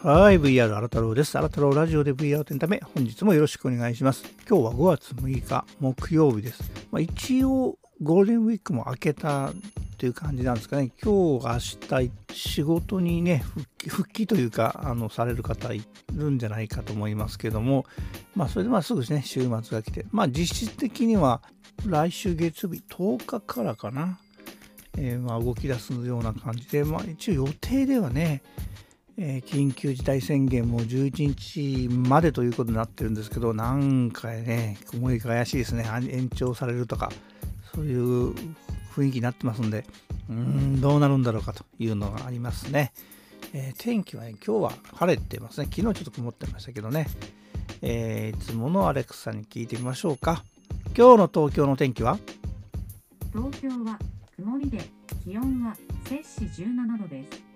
はい、VR 新太郎です。新太郎ラジオで VR エンタメ、本日もよろしくお願いします。今日は5月6日、木曜日です。まあ、一応、ゴールデンウィークも明けたという感じなんですかね。今日、明日、仕事にね、復帰、復帰というか、あの、される方いるんじゃないかと思いますけども、まあ、それでまあすぐですね、週末が来て、まあ、実質的には、来週月曜日10日からかな、えー、まあ動き出すような感じで、まあ、一応予定ではね、えー、緊急事態宣言も11日までということになってるんですけど、なんかね、思いが怪しいですね。延長されるとか、そういう雰囲気になってますんで、うーん、どうなるんだろうかというのがありますね。えー、天気はね、今日は晴れてますね。昨日ちょっと曇ってましたけどね。えー、いつものアレクサに聞いてみましょうか。今日の東京の天気は？東京は曇りで気温は摂氏17度です。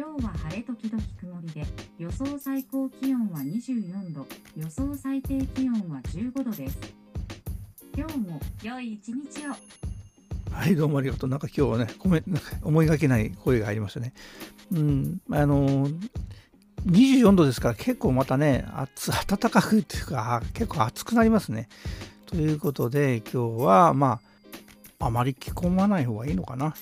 今日は晴れ時々曇りで、予想最高気温は24度、予想最低気温は15度です。今日も良い一日を。はい、どうもありがとう。なんか今日はね、ごめんなんか思いがけない声が入りましたね。うん、あの24度ですから結構またね、暑暖かくっていうか、結構暑くなりますね。ということで、今日はまあ、あまり着込まない方がいいのかな。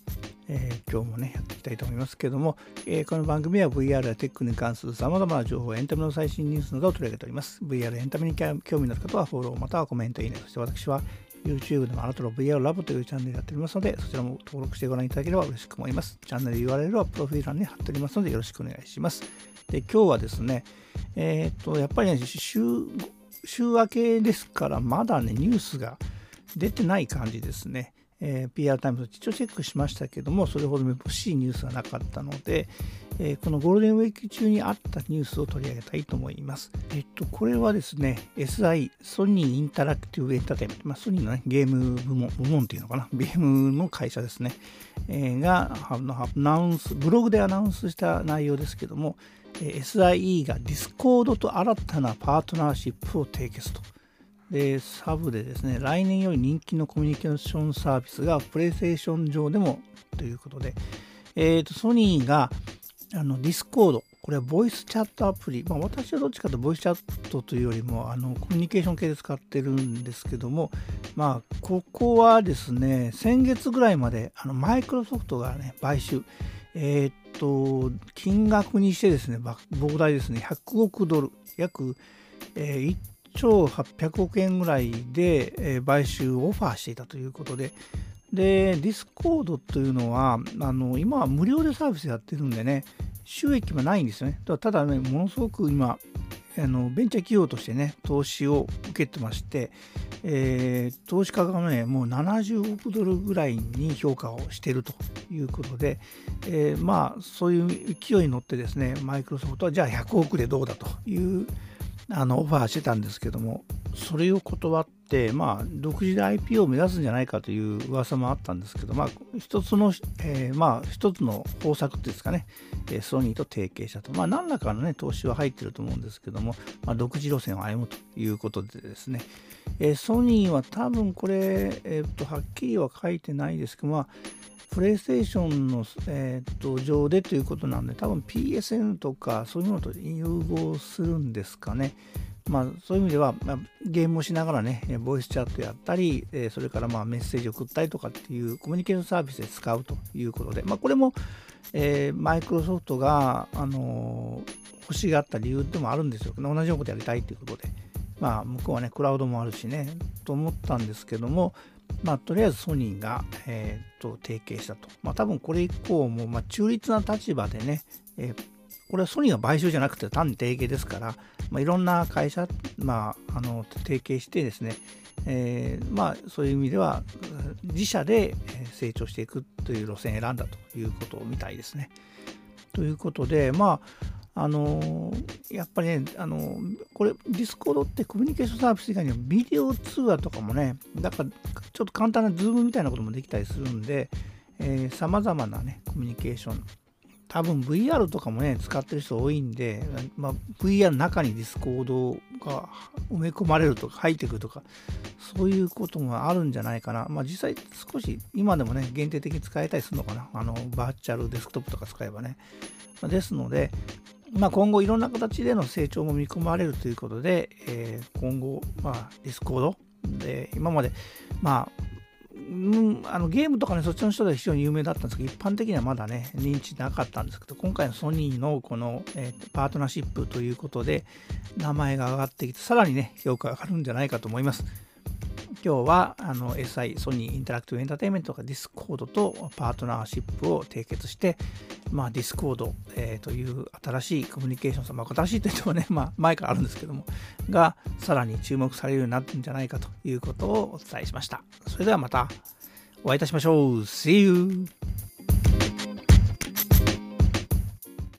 えー、今日もね、やっていきたいと思いますけども、えー、この番組は VR やテックに関する様々な情報、エンタメの最新ニュースなどを取り上げております。VR エンタメに興味のある方はフォローまたはコメント、いいね。そして私は YouTube でもあなたの VR ラボというチャンネルやっておりますので、そちらも登録してご覧いただければ嬉しく思います。チャンネル URL はプロフィール欄に貼っておりますので、よろしくお願いします。で、今日はですね、えっ、と、やっぱりね、週、週明けですから、まだね、ニュースが出てない感じですね。えー、PR タイムズ一応チェックしましたけども、それほどめぼしいニュースはなかったので、えー、このゴールデンウィーク中にあったニュースを取り上げたいと思います。えっと、これはですね、SI、ソニーインタラクティブエンターテイメント、まあ、ソニーの、ね、ゲーム部門、部門っていうのかな、ゲームの会社ですね、えー、がアナウンス、ブログでアナウンスした内容ですけども、SIE がディスコードと新たなパートナーシップを締結と。で、サブでですね、来年より人気のコミュニケーションサービスがプレイステーション上でもということで、えっ、ー、と、ソニーがあのディスコード、これはボイスチャットアプリ、まあ、私はどっちかというとボイスチャットというよりもあのコミュニケーション系で使ってるんですけども、まあ、ここはですね、先月ぐらいまであのマイクロソフトがね、買収、えっ、と、金額にしてですね、膨大ですね、100億ドル、約、えー、1兆800億円ぐらいで、え買収をオファーしていたということで、で、ディスコードというのは、あの今は無料でサービスやってるんでね、収益はないんですよね。ただね、ものすごく今、あのベンチャー企業としてね、投資を受けてまして、えー、投資家がね、もう70億ドルぐらいに評価をしているということで、えー、まあ、そういう勢いに乗ってですね、マイクロソフトはじゃあ100億でどうだというあのオファーしてたんですけども、それを断って、まあ、独自で IP を目指すんじゃないかという噂もあったんですけど、まあ、一つの、えー、まあ、一つの方策ですかね、ソニーと提携したと。まあ、何らかのね、投資は入ってると思うんですけども、まあ、独自路線を歩むということでですね、ソニーは多分これ、えー、と、はっきりは書いてないですけど、まあ、プレイステーションの、えー、と上でということなんで、多分 PSN とかそういうのと融合するんですかね。まあ、そういう意味では、まあ、ゲームをしながらね、ボイスチャットやったり、えそれからまあメッセージを送ったりとかっていうコミュニケーションサービスで使うということで、まあ、これも、えマイクロソフトが、あのー、欲しがった理由でもあるんですよ。同じようなことやりたいということで。まあ、向こうはね、クラウドもあるしね、と思ったんですけども、まあ、とりあえずソニーが、えー、と提携したと。まあ、多分これ以降も、まあ、中立な立場でね、えー、これはソニーが買収じゃなくて単に提携ですから、まあ、いろんな会社、まあ、あの提携してですね、えー、まあ、そういう意味では自社で成長していくという路線を選んだということみたいですね。ということで、まあ、あのやっぱりね、あのこれ、 Discord ってコミュニケーションサービス以外にもビデオ通話とかもね、だからちょっと簡単な Zoom みたいなこともできたりするんで、さまざまなね、コミュニケーション、多分 VR とかもね、使ってる人多いんで、まあ、VR の中にディスコードが埋め込まれるとか入ってくるとか、そういうこともあるんじゃないかな。まあ実際少し今でもね、限定的に使えたりするのかな。あの、バーチャルデスクトップとか使えばね。まあですので、まあ、今後いろんな形での成長も見込まれるということで、えー、今後、まあ、 Discord で今まで、まあ、うん、あのゲームとかね、そっちの人では非常に有名だったんですけど、一般的にはまだね、認知なかったんですけど、今回のソニーのこの、えー、パートナーシップということで、名前が上がってきて、さらにね、評価が上がるんじゃないかと思います。今日はあの SI、ソニーインタラクティブエンターテインメントが Discord とパートナーシップを締結して、まあ、 Discord、えー、という新しいコミュニケーション、まあ、新しいといってもね、まあ、前からあるんですけども、がさらに注目されるようになってるんじゃないかということをお伝えしました。それではまたお会いいたしましょう。See you!